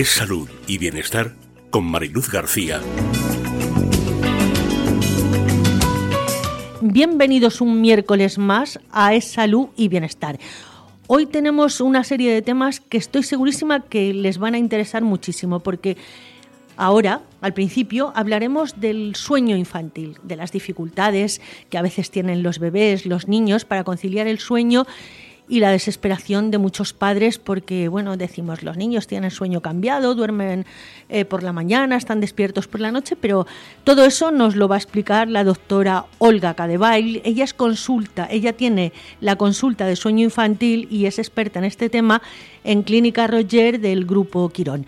Es salud y bienestar con Mariluz García. Bienvenidos un miércoles más a Es Salud y Bienestar. Hoy tenemos una serie de temas que estoy segurísima que les van a interesar muchísimo porque ahora, al principio, hablaremos del sueño infantil, de las dificultades que a veces tienen los bebés, los niños para conciliar el sueño y la desesperación de muchos padres porque, bueno, decimos, los niños tienen sueño cambiado, duermen eh, por la mañana, están despiertos por la noche, pero todo eso nos lo va a explicar la doctora Olga Cadebail. Ella es consulta, ella tiene la consulta de sueño infantil y es experta en este tema en Clínica Roger del Grupo Quirón.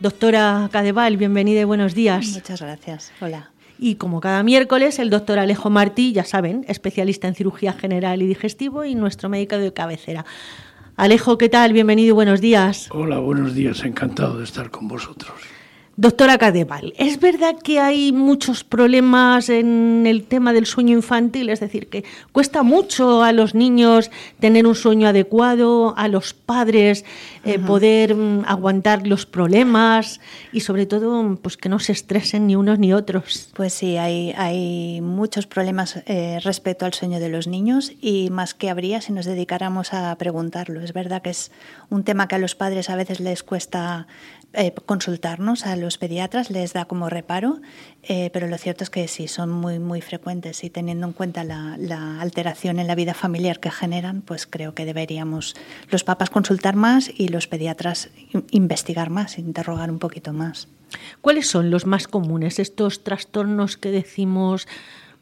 Doctora Cadeval, bienvenida y buenos días. Muchas gracias. Hola. Y como cada miércoles, el doctor Alejo Martí, ya saben, especialista en cirugía general y digestivo y nuestro médico de cabecera. Alejo, ¿qué tal? Bienvenido y buenos días. Hola, buenos días. Encantado de estar con vosotros. Doctora Cadeval, ¿es verdad que hay muchos problemas en el tema del sueño infantil? Es decir, que cuesta mucho a los niños tener un sueño adecuado, a los padres eh, poder mm, aguantar los problemas y sobre todo pues que no se estresen ni unos ni otros. Pues sí, hay, hay muchos problemas eh, respecto al sueño de los niños y más que habría si nos dedicáramos a preguntarlo. Es verdad que es un tema que a los padres a veces les cuesta eh, consultarnos a los pediatras, les da como reparo, eh, pero lo cierto es que sí, son muy, muy frecuentes y teniendo en cuenta la, la, alteración en la vida familiar que generan, pues creo que deberíamos los papás consultar más y los pediatras investigar más, interrogar un poquito más. ¿Cuáles son los más comunes, estos trastornos que decimos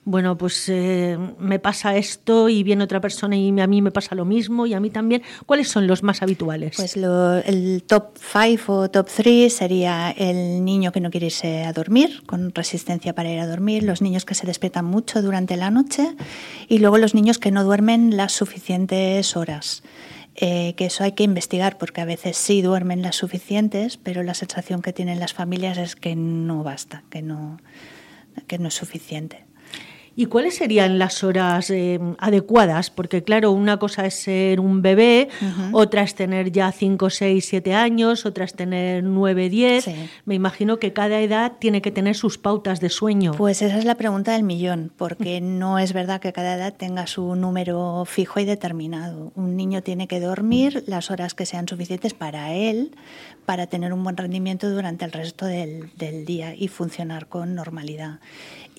bueno, pues eh, me pasa esto y viene otra persona y a mí me pasa lo mismo y a mí también. ¿Cuáles son los más habituales? Pues lo, el top 5 o top 3 sería el niño que no quiere irse a dormir, con resistencia para ir a dormir, los niños que se despiertan mucho durante la noche y luego los niños que no duermen las suficientes horas. Eh, que eso hay que investigar porque a veces sí duermen las suficientes, pero la sensación que tienen las familias es que no basta, que no, que no es suficiente. ¿Y cuáles serían las horas eh, adecuadas? Porque claro, una cosa es ser un bebé, otra es tener ya 5, 6, 7 años, otra es tener 9, 10. Me imagino que cada edad tiene que tener sus pautas de sueño. Pues esa es la pregunta del millón, porque no es verdad que cada edad tenga su número fijo y determinado. Un niño tiene que dormir las horas que sean suficientes para él, para tener un buen rendimiento durante el resto del, del día y funcionar con normalidad.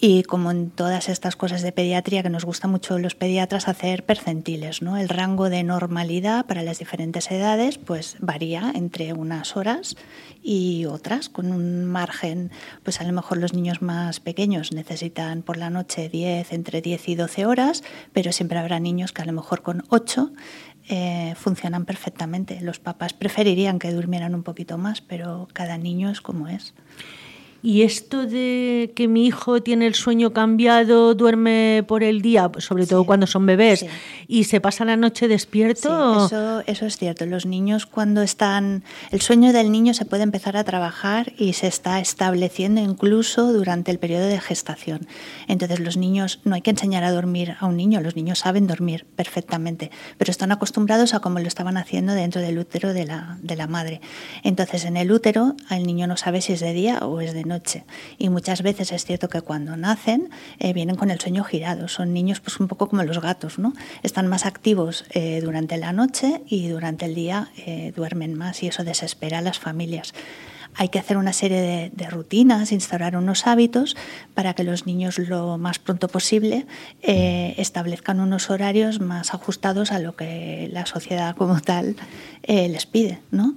Y como en todas estas cosas de pediatría que nos gusta mucho los pediatras hacer percentiles, ¿no? El rango de normalidad para las diferentes edades pues varía entre unas horas y otras con un margen, pues a lo mejor los niños más pequeños necesitan por la noche 10, entre 10 y 12 horas, pero siempre habrá niños que a lo mejor con 8 eh, funcionan perfectamente. Los papás preferirían que durmieran un poquito más, pero cada niño es como es. Y esto de que mi hijo tiene el sueño cambiado, duerme por el día, sobre todo cuando son bebés, y se pasa la noche despierto. eso, eso es cierto. Los niños cuando están... El sueño del niño se puede empezar a trabajar y se está estableciendo incluso durante el periodo de gestación. Entonces los niños, no hay que enseñar a dormir a un niño, los niños saben dormir perfectamente, pero están acostumbrados a como lo estaban haciendo dentro del útero de la, de la madre. Entonces en el útero el niño no sabe si es de día o es de noche y muchas veces es cierto que cuando nacen eh, vienen con el sueño girado. Son niños pues un poco como los gatos, ¿no? Están más activos eh, durante la noche y durante el día eh, duermen más y eso desespera a las familias hay que hacer una serie de, de, rutinas, instaurar unos hábitos para que los niños lo más pronto posible eh, establezcan unos horarios más ajustados a lo que la sociedad como tal eh, les pide, ¿no?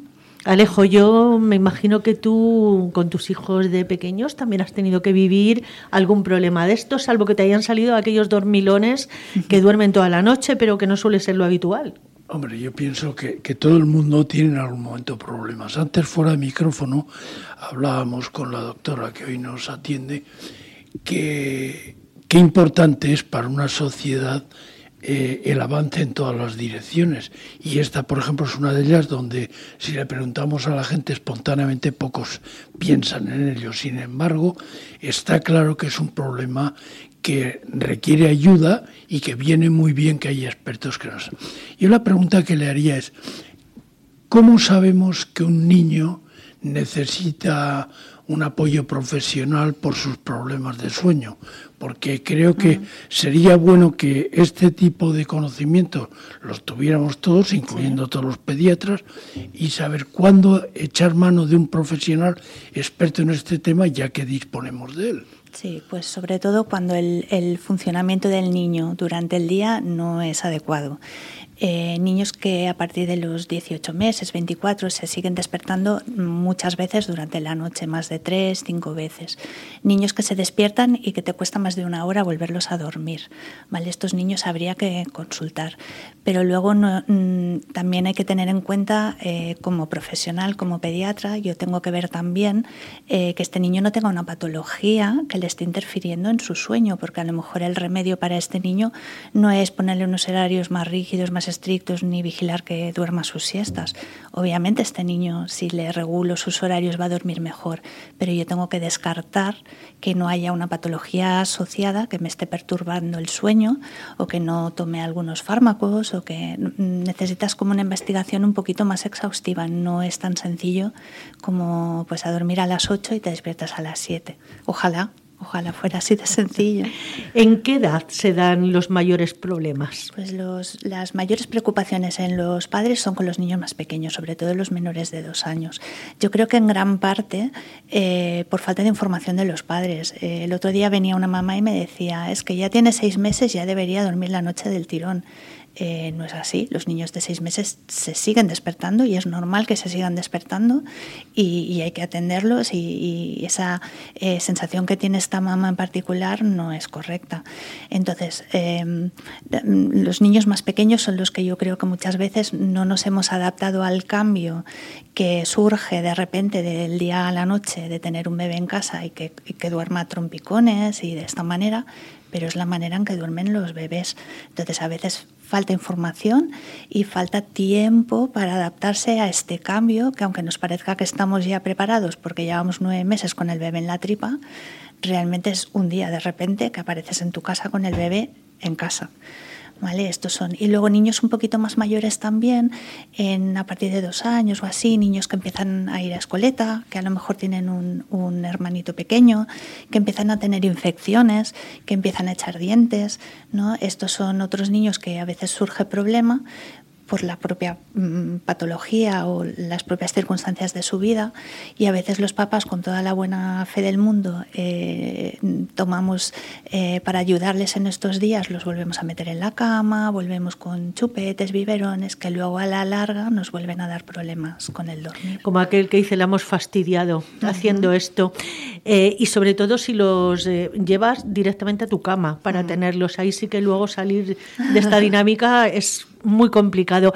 Alejo, yo me imagino que tú con tus hijos de pequeños también has tenido que vivir algún problema de esto, salvo que te hayan salido aquellos dormilones que duermen toda la noche, pero que no suele ser lo habitual. Hombre, yo pienso que, que, todo el mundo tiene en algún momento problemas. Antes, fuera de micrófono, hablábamos con la doctora que hoy nos atiende, que qué importante es para una sociedad eh, el avance en todas las direcciones. Y esta, por ejemplo, es una de ellas donde si le preguntamos a la gente espontáneamente, pocos piensan en ello. Sin embargo, está claro que es un problema que requiere ayuda y que viene muy bien que haya expertos que nos... Yo la pregunta que le haría es, ¿cómo sabemos que un niño necesita un apoyo profesional por sus problemas de sueño, porque creo que sería bueno que este tipo de conocimientos los tuviéramos todos, incluyendo todos los pediatras, y saber cuándo echar mano de un profesional experto en este tema, ya que disponemos de él. Sí, pues sobre todo cuando el, el funcionamiento del niño durante el día no es adecuado. Eh, niños que a partir de los 18 meses, 24, se siguen despertando muchas veces durante la noche, más de tres, cinco veces. Niños que se despiertan y que te cuesta más de una hora volverlos a dormir. ¿vale? Estos niños habría que consultar. Pero luego mm, también hay que tener en cuenta, eh, como profesional, como pediatra, yo tengo que ver también eh, que este niño no tenga una patología que le esté interfiriendo en su sueño, porque a lo mejor el remedio para este niño no es ponerle unos horarios más rígidos, más estrictos ni vigilar que duerma sus siestas. Obviamente este niño, si le regulo sus horarios, va a dormir mejor, pero yo tengo que descartar que no haya una patología asociada que me esté perturbando el sueño o que no tome algunos fármacos o que necesitas como una investigación un poquito más exhaustiva. No es tan sencillo como pues a dormir a las 8 y te despiertas a las 7. Ojalá Ojalá fuera así de sencillo. ¿En qué edad se dan los mayores problemas? Pues los, las mayores preocupaciones en los padres son con los niños más pequeños, sobre todo los menores de dos años. Yo creo que en gran parte eh, por falta de información de los padres. Eh, el otro día venía una mamá y me decía, es que ya tiene seis meses, ya debería dormir la noche del tirón. Eh, no es así. Los niños de seis meses se siguen despertando y es normal que se sigan despertando y, hay que atenderlos y, esa eh, sensación que tiene esta mamá en particular no es correcta. Entonces, em, los niños más pequeños son los que yo creo que muchas veces no nos hemos adaptado al cambio que surge de repente del día a la noche de tener un bebé en casa y que, y que duerma trompicones y de esta manera, pero es la manera en que duermen los bebés. Entonces, a veces falta información y falta tiempo para adaptarse a este cambio, que aunque nos parezca que estamos ya preparados porque llevamos nueve meses con el bebé en la tripa, realmente es un día de repente que apareces en tu casa con el bebé en casa. ¿Vale? Estos son. Y luego niños un poquito más mayores también, en, a partir de dos años o así, niños que empiezan a ir a escoleta, que a lo mejor tienen un, un hermanito pequeño, que empiezan a tener infecciones, que empiezan a echar dientes. ¿no? Estos son otros niños que a veces surge problema por la propia mm, patología o las propias circunstancias de su vida. Y a veces los papás con toda la buena fe del mundo eh, tomamos eh, para ayudarles en estos días los volvemos a meter en la cama volvemos con chupetes biberones que luego a la larga nos vuelven a dar problemas con el dormir. Como aquel que dice le hemos fastidiado haciendo esto eh, y sobre todo si los llevas directamente a tu cama para tenerlos. Ahí sí que luego salir de esta dinámica es muy complicado.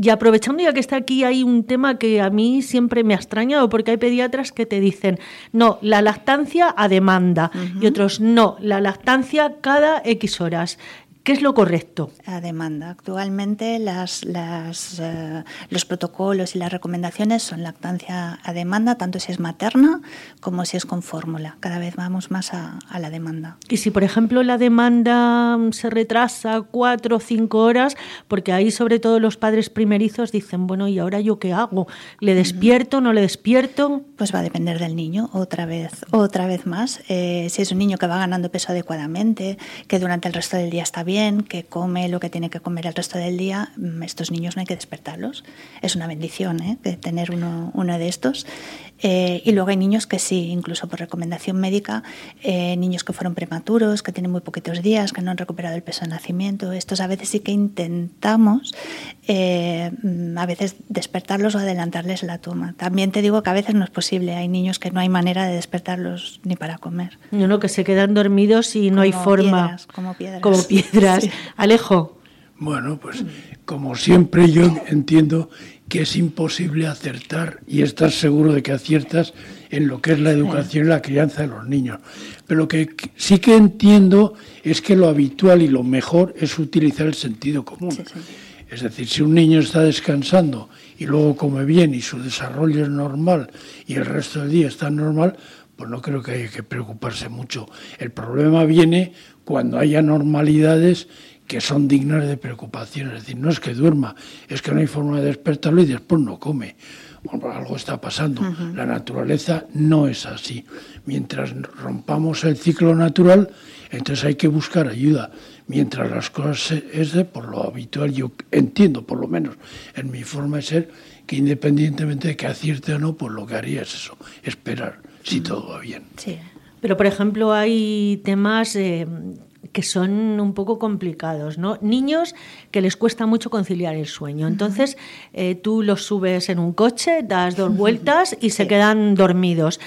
Y aprovechando ya que está aquí, hay un tema que a mí siempre me ha extrañado, porque hay pediatras que te dicen, no, la lactancia a demanda, y otros, no, la lactancia cada X horas. ¿Qué es lo correcto? A demanda. Actualmente las, eh, los protocolos y las recomendaciones son lactancia a demanda, tanto si es materna como si es con fórmula. Cada vez vamos más a, la demanda. Y si, por ejemplo, la demanda se retrasa cuatro o cinco horas, porque ahí sobre todo los padres primerizos dicen, bueno, ¿y ahora yo qué hago? ¿Le despierto, no le despierto? Pues va a depender del niño, otra vez, otra vez más. Eh, si es un niño que va ganando peso adecuadamente, que durante el resto del día está bien, bien, que come lo que tiene que comer el resto del día, mm, estos niños no hay que despertarlos. Es una bendición ¿eh? tener uno, uno de estos. Eh, y luego hay niños que sí, incluso por recomendación médica, eh, niños que fueron prematuros, que tienen muy poquitos días, que no han recuperado el peso de nacimiento. Estos a veces sí que intentamos mm, a veces despertarlos o adelantarles la toma. También te digo que a veces no es posible. Hay niños que no hay manera de despertarlos ni para comer. No, no, que se quedan dormidos y no hay forma. como piedras. Como piedras. Alejo. Bueno, pues como siempre yo entiendo que es imposible acertar y estar seguro de que aciertas en lo que es la educación y la crianza de los niños. Pero lo que sí que entiendo es que lo habitual y lo mejor es utilizar el sentido común. Es decir, si un niño está descansando y luego come bien y su desarrollo es normal y el resto del día está normal, pues no creo que haya que preocuparse mucho. El problema viene cuando haya normalidades que son dignas de preocupación. Es decir, no es que duerma, es que no hay forma de despertarlo y después no come. bueno, algo está pasando. La naturaleza no es así. Mientras rompamos el ciclo natural, entonces hay que buscar ayuda. Mientras las cosas es de por lo habitual, yo entiendo, por lo menos en mi forma de ser, que independientemente de que acierte o no, pues lo que haría es eso, esperar si todo va bien. Sí. Pero, por ejemplo, hay temas eh, que son un poco complicados, ¿no? Niños que les cuesta mucho conciliar el sueño. Entonces, eh, tú los subes en un coche, das dos vueltas y se quedan dormidos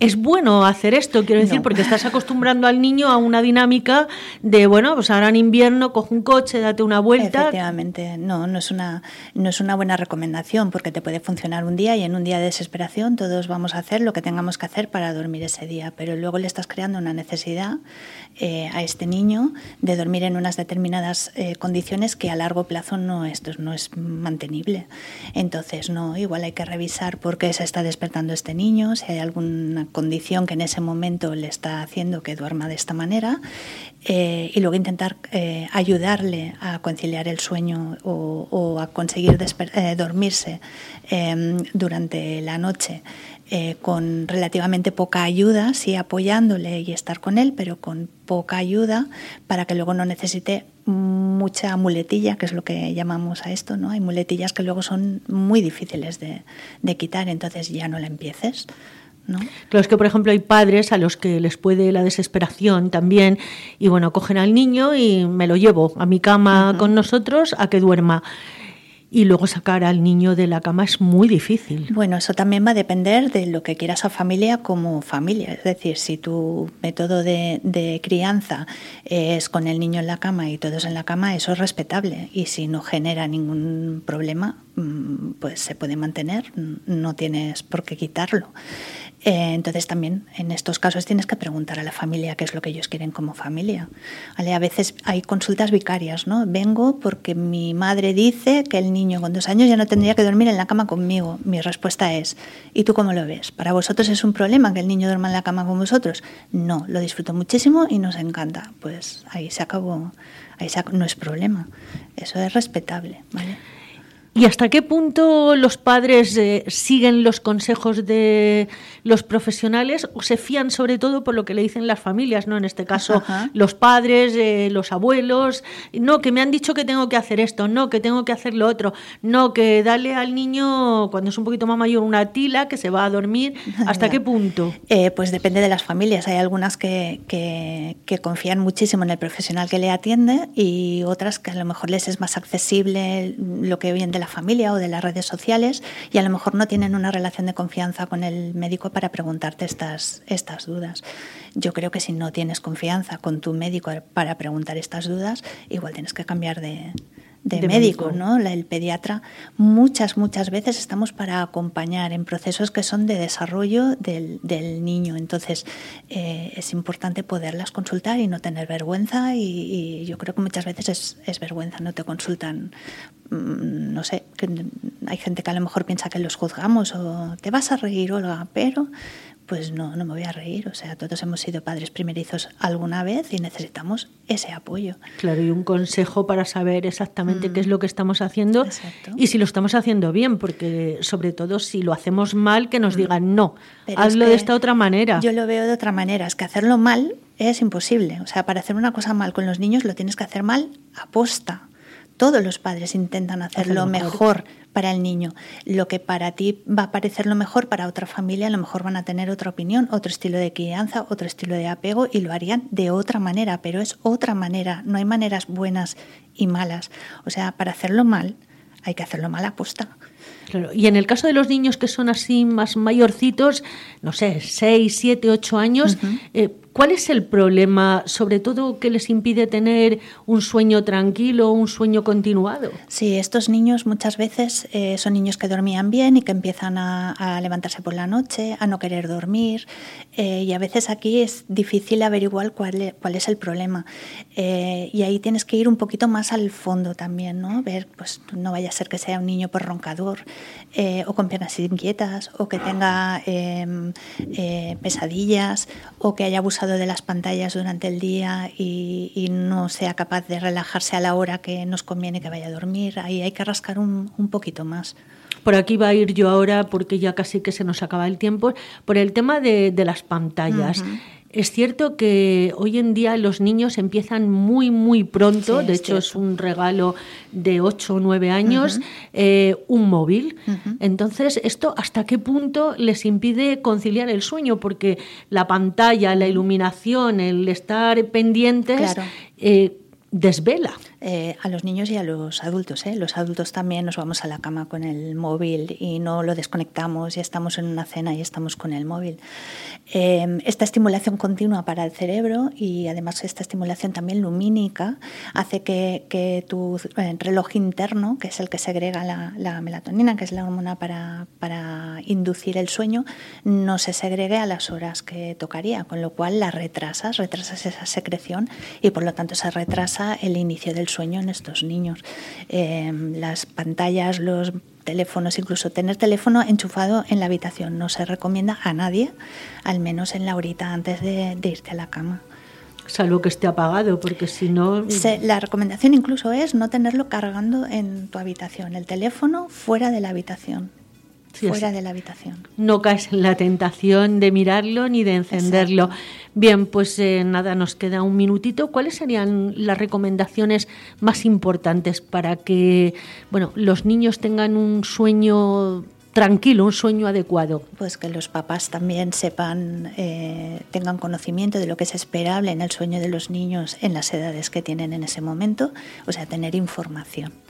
es bueno hacer esto, quiero decir, porque estás acostumbrando al niño a una dinámica de, bueno, pues ahora en invierno coge un coche, date una vuelta. Efectivamente, no, no es una, no es una buena recomendación porque te puede funcionar un día y en un día de desesperación todos vamos a hacer lo que tengamos que hacer para dormir ese día, pero luego le estás creando una necesidad eh, a este niño de dormir en unas determinadas eh, condiciones que a largo plazo no, esto no es mantenible. Entonces, no, igual hay que revisar por qué se está despertando este niño, si hay alguna condición que en ese momento le está haciendo que duerma de esta manera eh, y luego intentar ayudarle a conciliar el sueño o, a conseguir dormirse em, durante la noche. Eh, con relativamente poca ayuda, sí apoyándole y estar con él, pero con poca ayuda para que luego no necesite mucha muletilla, que es lo que llamamos a esto, ¿no? Hay muletillas que luego son muy difíciles de, quitar, entonces ya no la empieces. ¿No? Claro, es que por ejemplo hay padres a los que les puede la desesperación también y bueno, cogen al niño y me lo llevo a mi cama con nosotros a que duerma y luego sacar al niño de la cama es muy difícil. Bueno, eso también va a depender de lo que quieras a familia como familia. Es decir, si tu método de, crianza es con el niño en la cama y todos en la cama, eso es respetable. Y si no genera ningún problema, mm, pues se puede mantener, no tienes por qué quitarlo. Eh, entonces también en estos casos tienes que preguntar a la familia qué es lo que ellos quieren como familia. A veces hay consultas vicarias, ¿no? Vengo porque mi madre dice que el niño con dos años ya no tendría que dormir en la cama conmigo. Mi respuesta es, ¿y tú cómo lo ves? ¿Para vosotros es un problema que el niño duerma en la cama con vosotros? No, lo disfruto muchísimo y nos encanta. Pues ahí se acabó, ahí no es problema. Eso es respetable, ¿vale? ¿Y hasta qué punto los padres eh, siguen los consejos de los profesionales o se fían sobre todo por lo que le dicen las familias, ¿no? En este caso, los padres, eh, los abuelos, no, que me han dicho que tengo que hacer esto, no, que tengo que hacer lo otro, no, que dale al niño cuando es un poquito más mayor una tila que se va a dormir. ¿Hasta qué punto? Eh, pues depende de las familias. Hay algunas que, que, que confían muchísimo en el profesional que le atiende y otras que a lo mejor les es más accesible lo que viene de la familia o de las redes sociales y a lo mejor no tienen una relación de confianza con el médico para preguntarte estas, estas dudas. Yo creo que si no tienes confianza con tu médico para preguntar estas dudas, igual tienes que cambiar de, de, médico, ¿no? el pediatra, muchas, muchas veces estamos para acompañar en procesos que son de desarrollo del, niño. Entonces, eh, es importante poderlas consultar y no tener vergüenza. Y, yo creo que muchas veces es, es, vergüenza, no te consultan. Mm, no sé, que hay gente que a lo mejor piensa que los juzgamos o te vas a reír, Olga, pero pues no, no me voy a reír. O sea, todos hemos sido padres primerizos alguna vez y necesitamos ese apoyo. Claro, y un consejo para saber exactamente qué es mm. lo que estamos haciendo y si lo estamos haciendo bien, porque sobre todo si lo hacemos mal, que nos mm. digan no, hazlo de esta otra manera. Yo lo veo de otra manera, es que hacerlo mal es imposible. O sea, para hacer una cosa mal con los niños lo tienes que hacer mal a posta. Todos los padres intentan hacerlo mejor para el niño. Lo que para ti va a parecer lo mejor, para otra familia a lo mejor van a tener otra opinión, otro estilo de crianza, otro estilo de apego y lo harían de otra manera, pero es otra manera, no hay maneras buenas y malas. O sea, para hacerlo mal hay que hacerlo mal a posta. Y en el caso de los niños que son así más mayorcitos, no sé, 6, 7, 8 años, ¿Cuál es el problema, sobre todo, que les impide tener un sueño tranquilo, un sueño continuado? Sí, estos niños muchas veces eh, son niños que dormían bien y que empiezan a, levantarse por la noche, a no querer dormir, eh, y a veces aquí es difícil averiguar cuál, es, cuál es el problema. Eh, y ahí tienes que ir un poquito más al fondo también, ¿no? Ver, pues no vaya a ser que sea un niño por roncador, o con piernas inquietas, o que tenga em, pesadillas, o que haya abusado de las pantallas durante el día y, no sea capaz de relajarse a la hora que nos conviene que vaya a dormir, ahí hay que rascar un, poquito más. Por aquí va a ir yo ahora porque ya casi que se nos acaba el tiempo, por el tema de, las pantallas. Es cierto que hoy en día los niños empiezan muy, muy pronto, de hecho es un regalo de 8 o 9 años, eh, un móvil. Entonces, ¿esto hasta qué punto les impide conciliar el sueño? Porque la pantalla, la iluminación, el estar pendientes... Eh, desvela. Eh, a los niños y a los adultos. ¿eh? Los adultos también nos vamos a la cama con el móvil y no lo desconectamos y estamos en una cena y estamos con el móvil. Eh, esta estimulación continua para el cerebro y además esta estimulación también lumínica hace que, que tu eh, reloj interno, que es el que segrega la, la melatonina, que es la hormona para, para, inducir el sueño, no se segregue a las horas que tocaría, con lo cual la retrasas, retrasas esa secreción y por lo tanto se retrasa el inicio del sueño en estos niños. Em, las pantallas, los teléfonos, incluso tener teléfono enchufado en la habitación no se recomienda a nadie, al menos en la horita antes de, irte a la cama. Salvo que esté apagado, porque si no... la recomendación incluso es no tenerlo cargando en tu habitación, el teléfono fuera de la habitación fuera de la habitación. No caes en la tentación de mirarlo ni de encenderlo. Bien, pues eh, nada, nos queda un minutito. ¿Cuáles serían las recomendaciones más importantes para que bueno, los niños tengan un sueño tranquilo, un sueño adecuado? Pues que los papás también sepan, eh, tengan conocimiento de lo que es esperable en el sueño de los niños en las edades que tienen en ese momento, o sea, tener información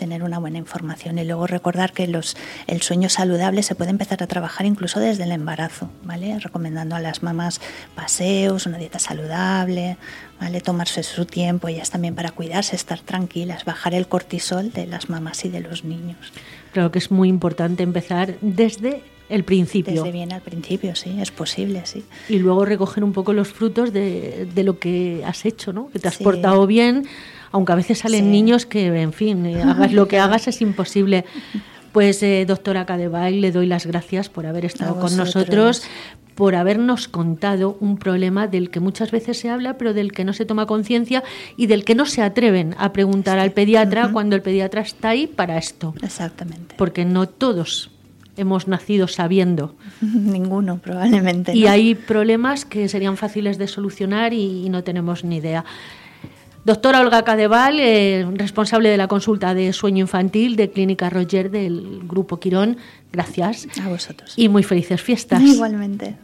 tener una buena información y luego recordar que los, el sueño saludable se puede empezar a trabajar incluso desde el embarazo, ¿vale? Recomendando a las mamás paseos, una dieta saludable, ¿vale? Tomarse su tiempo, ellas también para cuidarse, estar tranquilas, bajar el cortisol de las mamás y de los niños. Creo que es muy importante empezar desde el principio. Desde bien al principio, sí, es posible, sí. Y luego recoger un poco los frutos de, de lo que has hecho, ¿no? Que te has portado bien, aunque a veces salen niños que, en fin, eh, hagas lo que hagas es imposible. Pues, eh, doctora Cadevay, le doy las gracias por haber estado con nosotros, por habernos contado un problema del que muchas veces se habla, pero del que no se toma conciencia y del que no se atreven a preguntar al pediatra cuando el pediatra está ahí para esto. Exactamente. Porque no todos hemos nacido sabiendo. Ninguno, probablemente. Y hay problemas que serían fáciles de solucionar y no tenemos ni idea. Doctora Olga Cadeval, eh, responsable de la consulta de sueño infantil de Clínica Roger del Grupo Quirón, gracias. A vosotros. Y muy felices fiestas. Igualmente.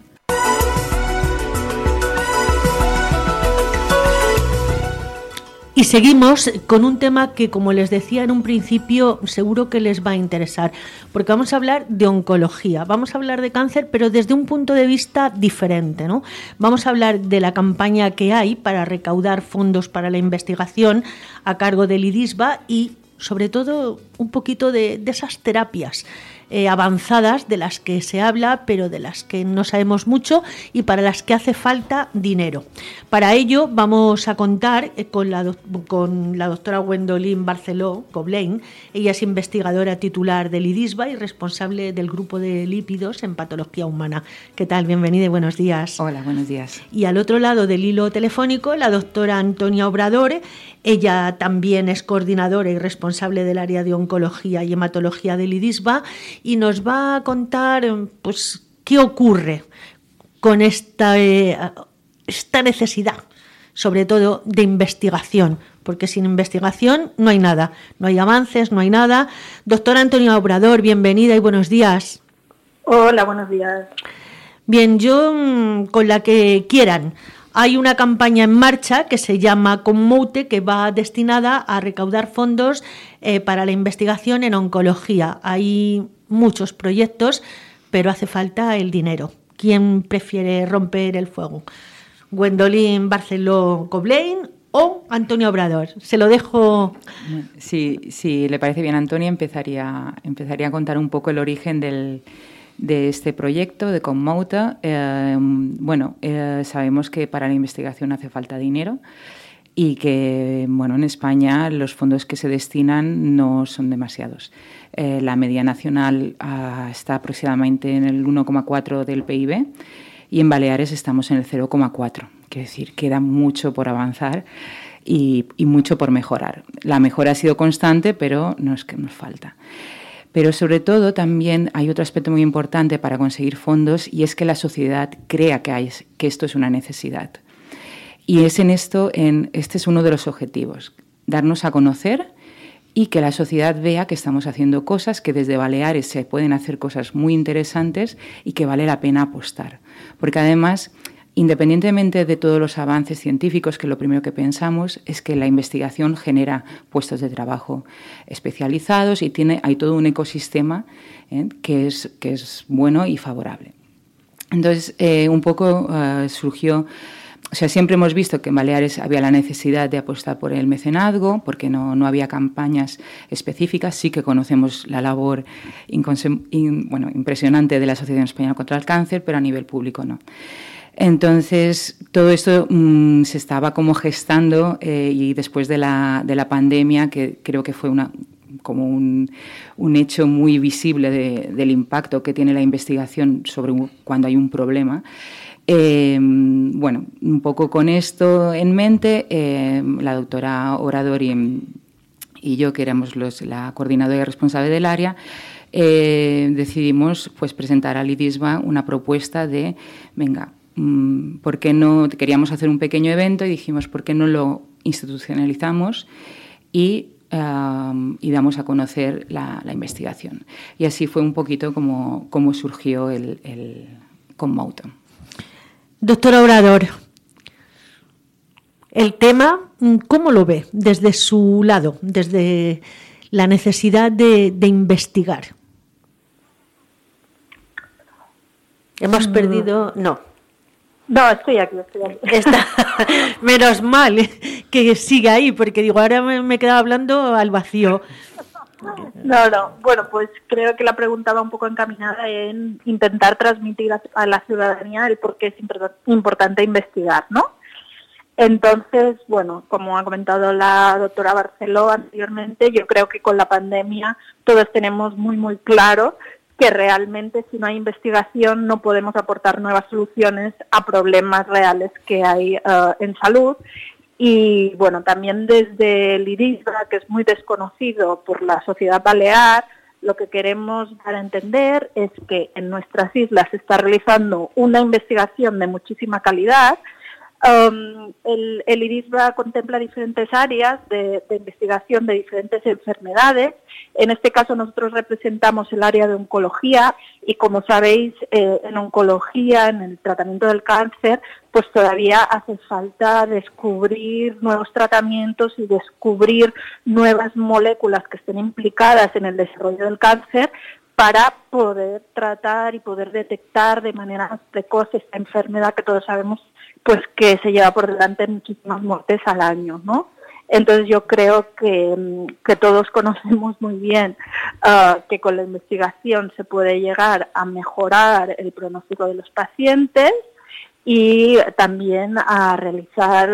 Y seguimos con un tema que, como les decía en un principio, seguro que les va a interesar, porque vamos a hablar de oncología, vamos a hablar de cáncer, pero desde un punto de vista diferente. ¿no? Vamos a hablar de la campaña que hay para recaudar fondos para la investigación a cargo del IDISBA y, sobre todo, un poquito de, de esas terapias eh, avanzadas de las que se habla, pero de las que no sabemos mucho y para las que hace falta dinero. Para ello vamos a contar eh, con, la, con la doctora Gwendolyn Barceló Coblein. Ella es investigadora titular del IDISBA y responsable del grupo de lípidos en patología humana. ¿Qué tal? Bienvenida y buenos días. Hola, buenos días. Y al otro lado del hilo telefónico, la doctora Antonia Obrador. Ella también es coordinadora y responsable del área de oncología y hematología del IDISBA y nos va a contar pues, qué ocurre con esta, eh, esta necesidad, sobre todo de investigación, porque sin investigación no hay nada, no hay avances, no hay nada. Doctora Antonio Obrador, bienvenida y buenos días. Hola, buenos días. Bien, yo mm, con la que quieran. Hay una campaña en marcha que se llama Conmote, que va destinada a recaudar fondos eh, para la investigación en oncología. Hay muchos proyectos, pero hace falta el dinero. ¿Quién prefiere romper el fuego? ¿Gwendolyn Barceló Coblein o Antonio Obrador? Se lo dejo. Si, sí, le parece bien, Antonio, empezaría, empezaría a contar un poco el origen del, de este proyecto de Conmouta. Eh, bueno, eh, sabemos que para la investigación hace falta dinero y que bueno, en España los fondos que se destinan no son demasiados. Eh, la media nacional ah, está aproximadamente en el 1,4 del PIB y en Baleares estamos en el 0,4. Quiere decir, queda mucho por avanzar y, y, mucho por mejorar. La mejora ha sido constante, pero no es que nos falta. Pero sobre todo también hay otro aspecto muy importante para conseguir fondos y es que la sociedad crea que, esto es una necesidad. Y es en esto, en, este es uno de los objetivos, darnos a conocer y que la sociedad vea que estamos haciendo cosas, que desde Baleares se pueden hacer cosas muy interesantes y que vale la pena apostar. Porque además Independientemente de todos los avances científicos, que lo primero que pensamos es que la investigación genera puestos de trabajo especializados y tiene, hay todo un ecosistema ¿eh? que, es, que es bueno y favorable. Entonces, eh, un poco eh, surgió, o sea, siempre hemos visto que en Baleares había la necesidad de apostar por el mecenazgo, porque no, no había campañas específicas. Sí que conocemos la labor bueno, impresionante de la Asociación Española contra el Cáncer, pero a nivel público no. Entonces, todo esto mm, se estaba como gestando eh, y después de la, de la pandemia, que creo que fue como un, hecho muy visible del impacto que tiene la investigación sobre cuando hay un problema. Eh, bueno, un poco con esto en mente, eh, la doctora Oradori y yo, que éramos los, la coordinadora responsable del área, decidimos pues, presentar al IDISBA una propuesta de, venga, ¿por qué no queríamos hacer un pequeño evento y dijimos, ¿por qué no lo institucionalizamos y, damos a conocer la, investigación? Y así fue un poquito como, surgió el, el Conmauto. Doctora Orador, el tema, ¿cómo lo ve desde su lado, desde la necesidad de, de investigar? Hemos mm. perdido, no, no, estoy aquí, estoy aquí. Está, menos mal que siga ahí, porque digo, ahora me, he quedado hablando al vacío. No, no. Bueno, pues creo que la pregunta va un poco encaminada en intentar transmitir a, la ciudadanía el por qué es importante investigar, ¿no? Entonces, bueno, como ha comentado la doctora Barceló anteriormente, yo creo que con la pandemia todos tenemos muy, muy claro que realmente si no hay investigación no podemos aportar nuevas soluciones a problemas reales que hay eh, en salud. Y bueno, también desde el IRISBA, que es muy desconocido por la sociedad balear, lo que queremos dar a entender es que en nuestras islas se está realizando una investigación de muchísima calidad, Um, el, el, IRISBA contempla diferentes áreas de, investigación de diferentes enfermedades. En este caso nosotros representamos el área de oncología y como sabéis, eh, en oncología, en el tratamiento del cáncer, pues todavía hace falta descubrir nuevos tratamientos y descubrir nuevas moléculas que estén implicadas en el desarrollo del cáncer para poder tratar y poder detectar de manera precoz esta enfermedad que todos sabemos pues que se lleva por delante muchísimas muertes al año, ¿no? Entonces yo creo que, todos conocemos muy bien ah, que con la investigación se puede llegar a mejorar el pronóstico de los pacientes y también a realizar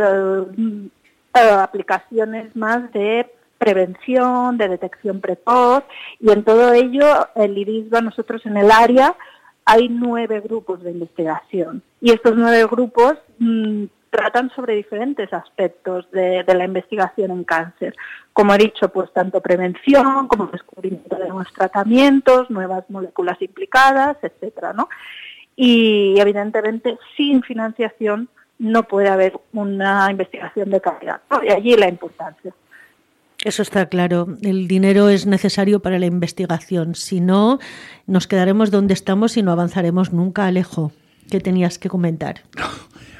ah, aplicaciones más de prevención, de detección precoz y en todo ello el IRISBA nosotros en el área hay nueve grupos de investigación y estos nueve grupos mm, tratan sobre diferentes aspectos de, la investigación en cáncer. Como he dicho, pues tanto prevención como descubrimiento de nuevos tratamientos, nuevas moléculas implicadas, etcétera, ¿no? Y evidentemente sin financiación no puede haber una investigación de calidad. Y allí la importancia. Eso está claro. El dinero es necesario para la investigación. Si no, nos quedaremos donde estamos y no avanzaremos nunca, Alejo. ¿Qué tenías que comentar?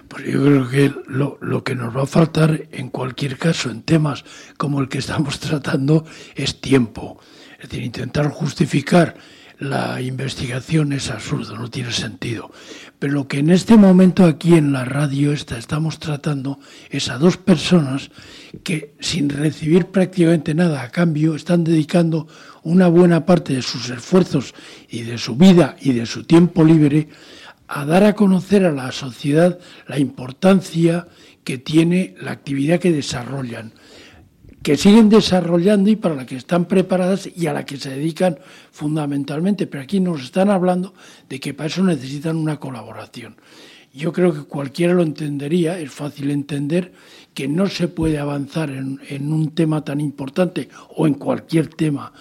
Pues yo creo que lo, que nos va a faltar en cualquier caso en temas como el que estamos tratando es tiempo. Es decir, intentar justificar la investigación es absurdo, no tiene sentido. Pero lo que en este momento aquí en la radio esta estamos tratando es a dos personas que sin recibir prácticamente nada a cambio están dedicando una buena parte de sus esfuerzos y de su vida y de su tiempo libre a dar a conocer a la sociedad la importancia que tiene la actividad que desarrollan que siguen desarrollando y para la que están preparadas y a la que se dedican fundamentalmente. Pero aquí nos están hablando de que para eso necesitan una colaboración. Yo creo que cualquiera lo entendería, es fácil entender que no se puede avanzar en, un tema tan importante o en cualquier tema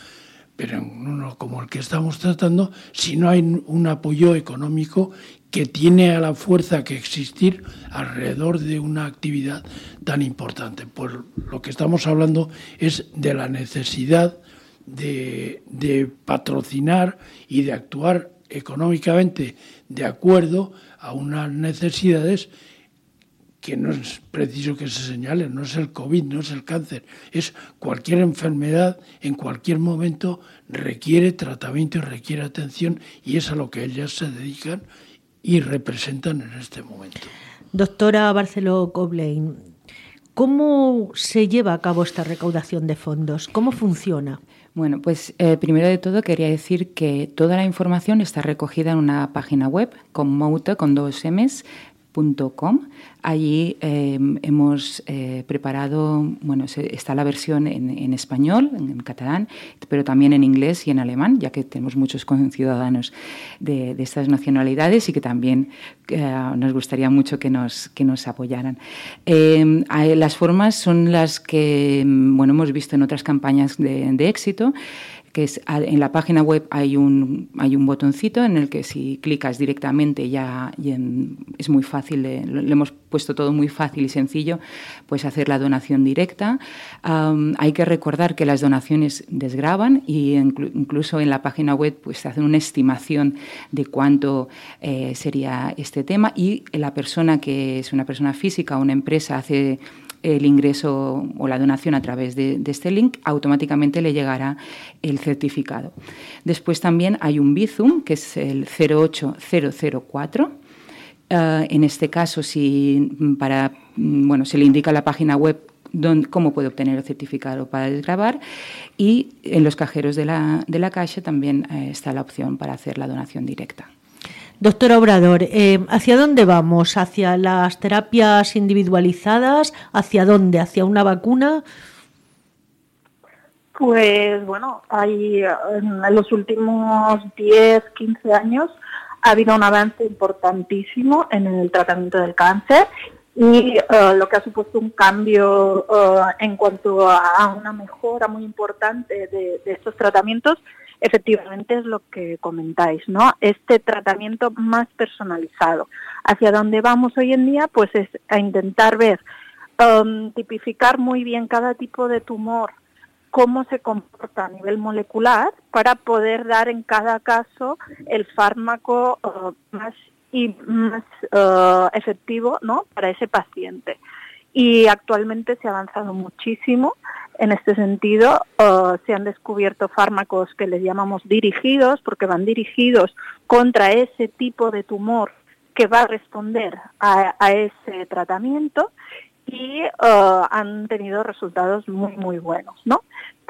pero en uno como el que estamos tratando, si no hay un apoyo económico que tiene a la fuerza que existir alrededor de una actividad tan importante. Pues lo que estamos hablando es de la necesidad de, patrocinar y de actuar económicamente de acuerdo a unas necesidades que no es preciso que se señalen, no es el COVID, no es el cáncer, es cualquier enfermedad en cualquier momento requiere tratamiento y requiere atención y es a lo que ellas se dedican y representan en este momento. Doctora Barceló Coblein, ¿cómo se lleva a cabo esta recaudación de fondos? ¿Cómo funciona? Bueno, pues eh, primero de todo quería decir que toda la información está recogida en una página web con Mouta, con dos M's, Allí em, hemos eh, preparado, bueno, está la versión en, español, en, catalán, pero también en inglés y en alemán, ya que tenemos muchos ciudadanos de, estas nacionalidades y que también eh, nos gustaría mucho que nos, que nos apoyaran. Em, las formas son las que bueno, hemos visto en otras campañas de éxito que es en la página web hay un, hay un botoncito en el que si clicas directamente ya es muy fácil, le hemos puesto todo muy fácil y sencillo, pues hacer la donación directa. hay que recordar que las donaciones desgraban y incluso en la página web pues se hace una estimación de cuánto eh, sería este tema y la persona que es una persona física o una empresa hace el ingreso o la donación a través de, este link, automáticamente le llegará el certificado. Después también hay un Bizum, que es el 08004. Eh, en este caso, si para, bueno, se le indica la página web cómo puede obtener el certificado para desgrabar y en los cajeros de la, de la caixa también eh, está la opción para hacer la donación directa. Doctor Obrador, eh, ¿hacia dónde vamos? ¿Hacia las terapias individualizadas? ¿Hacia dónde? ¿Hacia una vacuna? Pues bueno, hay, en los últimos 10, 15 años ha habido un avance importantísimo en el tratamiento del cáncer y eh, lo que ha supuesto un cambio eh, en cuanto a una mejora muy importante de estos tratamientos efectivamente es lo que comentáis, ¿no? Este tratamiento más personalizado. Hacia dónde vamos hoy en día, pues es a intentar ver, um, tipificar muy bien cada tipo de tumor, cómo se comporta a nivel molecular para poder dar en cada caso el fármaco uh, más y más uh, efectivo, ¿no? Para ese paciente. Y actualmente se ha avanzado muchísimo en este sentido, se han descubierto fármacos que les llamamos dirigidos, porque van dirigidos contra ese tipo de tumor que va a responder a, ese tratamiento y han tenido resultados muy muy buenos, ¿no?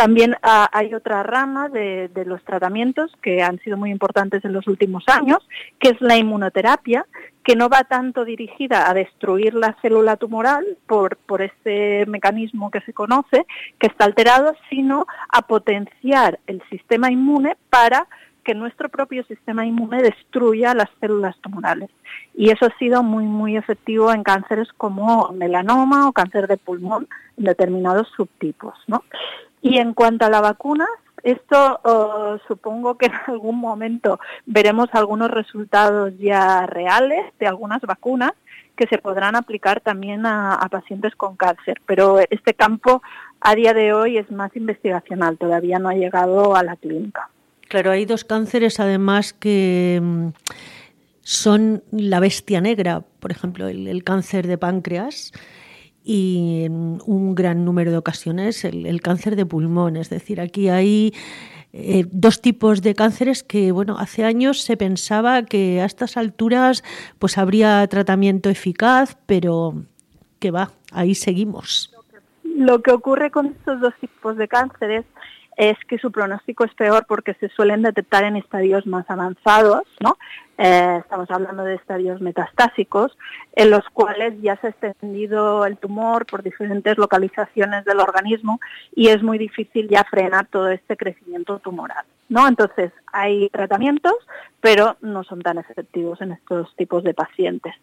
También ah, hay otra rama de, los tratamientos que han sido muy importantes en los últimos años, que es la inmunoterapia, que no va tanto dirigida a destruir la célula tumoral por, por este mecanismo que se conoce, que está alterado, sino a potenciar el sistema inmune para que nuestro propio sistema inmune destruya las células tumorales. Y eso ha sido muy, muy efectivo en cánceres como melanoma o cáncer de pulmón en determinados subtipos. ¿no? Y en cuanto a la vacuna, esto oh, supongo que en algún momento veremos algunos resultados ya reales de algunas vacunas que se podrán aplicar también a, pacientes con cáncer. Pero este campo a día de hoy es más investigacional, todavía no ha llegado a la clínica. Claro, hay dos cánceres además que mm, son la bestia negra, por ejemplo, el cáncer de páncreas y en un gran número de ocasiones el, cáncer de pulmón. Es decir, aquí hay eh, dos tipos de cánceres que, bueno, hace años se pensaba que a estas alturas pues habría tratamiento eficaz, pero que va, ahí seguimos. Lo que ocurre con estos dos tipos de cánceres es que su pronóstico es peor porque se suelen detectar en estadios más avanzados, ¿no? Eh, estamos hablando de estadios metastásicos, en los cuales ya se ha extendido el tumor por diferentes localizaciones del organismo y es muy difícil ya frenar todo este crecimiento tumoral. ¿no? Entonces, hay tratamientos, pero no son tan efectivos en estos tipos de pacientes.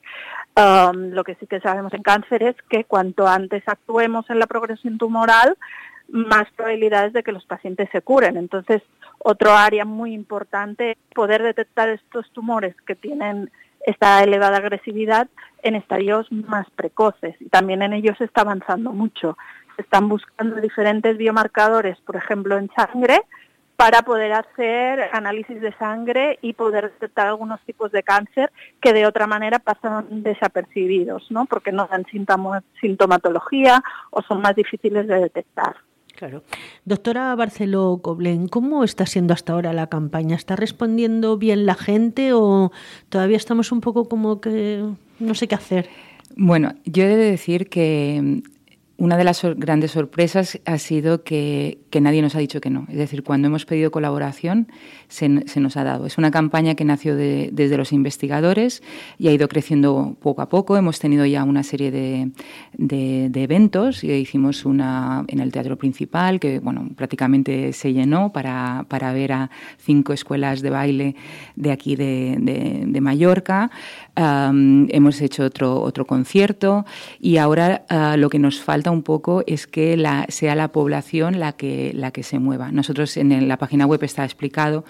Um, lo que sí que sabemos en cáncer es que cuanto antes actuemos en la progresión tumoral, más probabilidades de que los pacientes se curen. Entonces, Otro área muy importante es poder detectar estos tumores que tienen esta elevada agresividad en estadios más precoces y también en ellos se está avanzando mucho. Se están buscando diferentes biomarcadores, por ejemplo, en sangre, para poder hacer análisis de sangre y poder detectar algunos tipos de cáncer que de otra manera pasan desapercibidos, ¿no? porque no dan sintomatología o son más difíciles de detectar. Claro. Doctora Barceló Coblen, ¿cómo está siendo hasta ahora la campaña? ¿Está respondiendo bien la gente o todavía estamos un poco como que no sé qué hacer? Bueno, yo he de decir que una de las grandes sorpresas ha sido que, nadie nos ha dicho que no. Es decir, cuando hemos pedido colaboración, se, nos ha dado. Es una campaña que nació desde los investigadores y ha ido creciendo poco a poco. Hemos tenido ya una serie de, eventos. Y hicimos una en el teatro principal, que bueno, prácticamente se llenó para, ver a cinco escuelas de baile de aquí de, Mallorca. hemos hecho otro, otro concierto y ahora ah, lo que nos falta un poco es que sea la población la que, la que se mueva. Nosotros en la página web está explicado,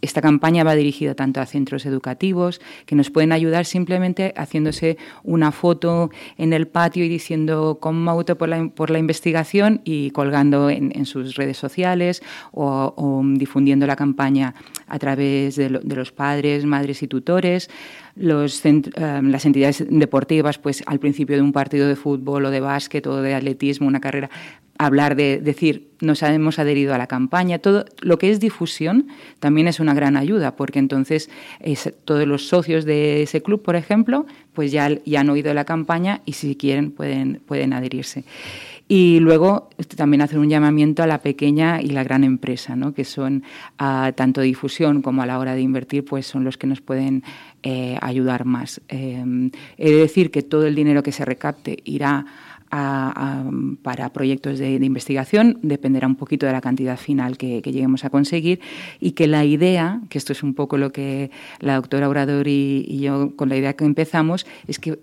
esta campaña va dirigida tanto a centros educativos que nos pueden ayudar simplemente haciéndose una foto en el patio y diciendo con Mauto por la, por la investigación y colgando en, sus redes sociales o, difundiendo la campaña a través de los padres, madres y tutores los eh, las entidades deportivas, pues al principio de un partido de fútbol o de básquet o de atletismo, una carrera, hablar de decir nos hemos adherido a la campaña, todo lo que es difusión también es una gran ayuda, porque entonces todos los socios de ese club, por ejemplo, pues ya, ya han oído la campaña y si quieren pueden, pueden adherirse. Y luego este, también hacer un llamamiento a la pequeña y la gran empresa, ¿no? que son a, tanto difusión como a la hora de invertir, pues son los que nos pueden eh, ayudar más. Eh, he de decir que todo el dinero que se recapte irá para proyectos de, investigación, dependerá un poquito de la cantidad final que, lleguemos a conseguir y que la idea, que esto es un poco lo que la doctora Obrador y, yo con la idea que empezamos, es que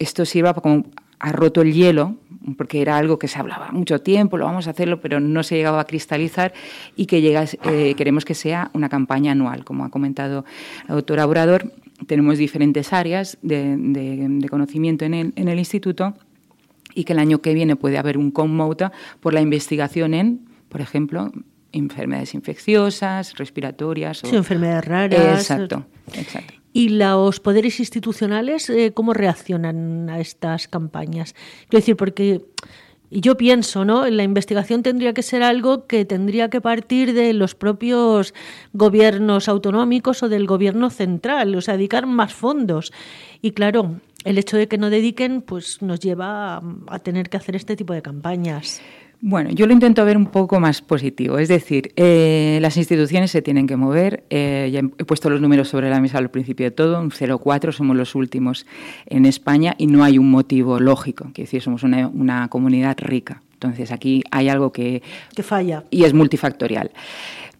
esto sirva como ha roto el hielo, porque era algo que se hablaba mucho tiempo, lo vamos a hacerlo, pero no se llegaba a cristalizar y que eh, queremos que sea una campaña anual, como ha comentado la doctora Obrador. Tenemos diferentes áreas de, conocimiento en el, en el instituto y que el año que viene puede haber un conmouta por la investigación en, por ejemplo, enfermedades infecciosas, respiratorias. O... Sí, enfermedades raras. Exacto, exacto. ¿Y los poderes institucionales eh, cómo reaccionan a estas campañas? Quiero decir, porque yo pienso, ¿no? La investigación tendría que ser algo que tendría que partir de los propios gobiernos autonómicos o del gobierno central, o sea, dedicar más fondos. Y claro, el hecho de que no dediquen, pues nos lleva a, tener que hacer este tipo de campañas. Bueno, yo lo intento ver un poco más positivo. Es decir, eh, las instituciones se tienen que mover. Eh, ya he puesto los números sobre la mesa al principio de todo. Un 0,4 somos los últimos en España y no hay un motivo lógico. Que decir, somos una, una comunidad rica. Entonces aquí hay algo que, que falla. Y es multifactorial.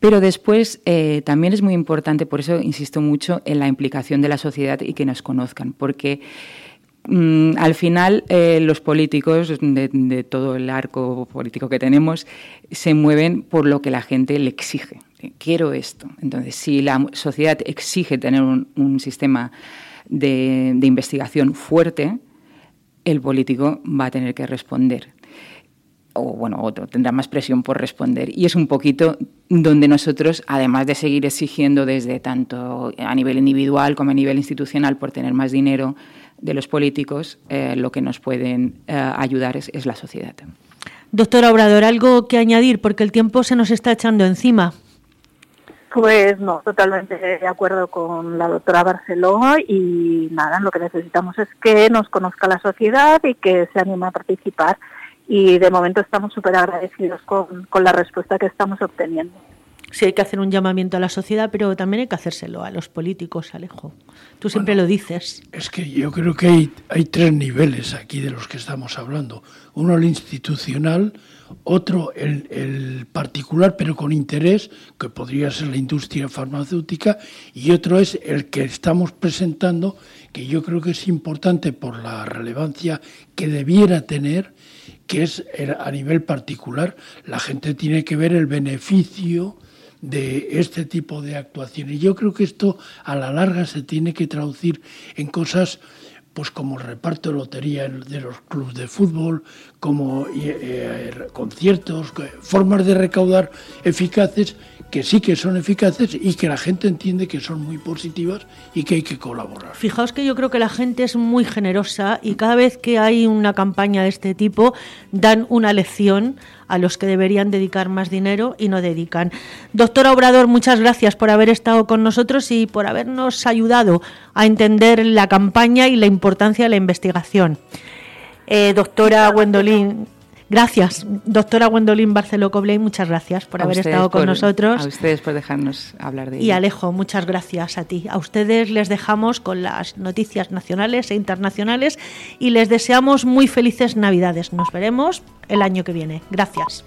Pero después eh, también es muy importante, por eso insisto mucho en la implicación de la sociedad y que nos conozcan, porque mm, al final eh, los políticos de, todo el arco político que tenemos se mueven por lo que la gente le exige. Quiero esto. Entonces, si la sociedad exige tener un, sistema de investigación fuerte, el político va a tener que responder o bueno, otro tendrá más presión por responder. Y es un poquito donde nosotros, además de seguir exigiendo desde tanto a nivel individual como a nivel institucional por tener más dinero de los políticos, eh, lo que nos pueden eh, ayudar es, la sociedad. Doctora Obrador, ¿algo que añadir? Porque el tiempo se nos está echando encima. Pues no, totalmente de acuerdo con la doctora Barceló y nada, lo que necesitamos es que nos conozca la sociedad y que se anime a participar y de momento estamos súper agradecidos con, con la respuesta que estamos obteniendo. Sí, hay que hacer un llamamiento a la sociedad, pero también hay que hacérselo a los políticos, Alejo. Tú siempre lo dices. Es que yo creo que hay, hay tres niveles aquí de los que estamos hablando. Uno el institucional, otro el, el, particular, pero con interés, que podría ser la industria farmacéutica, y otro es el que estamos presentando, que yo creo que es importante por la relevancia que debiera tener que es a nivel particular. La gente tiene que ver el beneficio de este tipo de actuaciones. Yo creo que esto a la larga se tiene que traducir en cosas pues como el reparto de lotería de los clubes de fútbol, como eh, eh conciertos, formas de recaudar eficaces que sí que son eficaces y que la gente entiende que son muy positivas y que hay que colaborar. Fijaos que yo creo que la gente es muy generosa y cada vez que hay una campaña de este tipo dan una lección a los que deberían dedicar más dinero y no dedican. Doctora Obrador, muchas gracias por haber estado con nosotros y por habernos ayudado a entender la campaña y la importancia de la investigación. Eh, doctora Gwendolyn, Gracias, doctora Gwendolyn Barceló Cobley, muchas gracias por haber estado con nosotros. A ustedes por dejarnos hablar de ello. Y Alejo, muchas gracias a ti. A ustedes les dejamos con las noticias nacionales e internacionales y les deseamos muy felices Navidades. Nos veremos el año que viene. Gracias.